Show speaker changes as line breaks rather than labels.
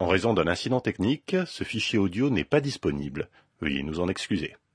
En raison d'un incident technique, ce fichier audio n'est pas disponible. Veuillez nous en excuser.